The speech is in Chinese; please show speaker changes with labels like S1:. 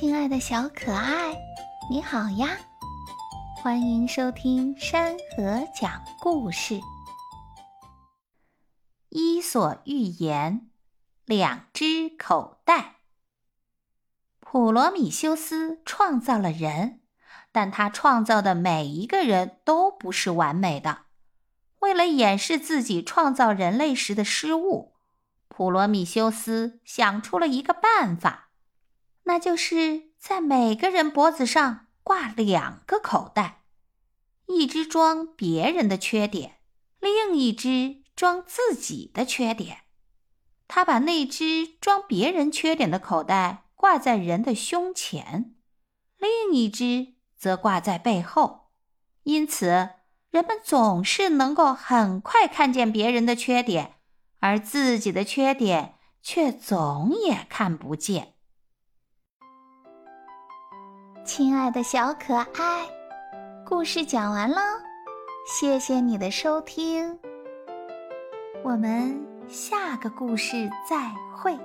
S1: 亲爱的小可爱，你好呀！欢迎收听山河讲故事。《伊索寓言》：两只口袋。普罗米修斯创造了人，但他创造的每一个人都不是完美的。为了掩饰自己创造人类时的失误，普罗米修斯想出了一个办法。那就是在每个人脖子上挂两个口袋，一只装别人的缺点，另一只装自己的缺点。他把那只装别人缺点的口袋挂在人的胸前，另一只则挂在背后。因此，人们总是能够很快看见别人的缺点，而自己的缺点却总也看不见。亲爱的小可爱，故事讲完了，谢谢你的收听，我们下个故事再会。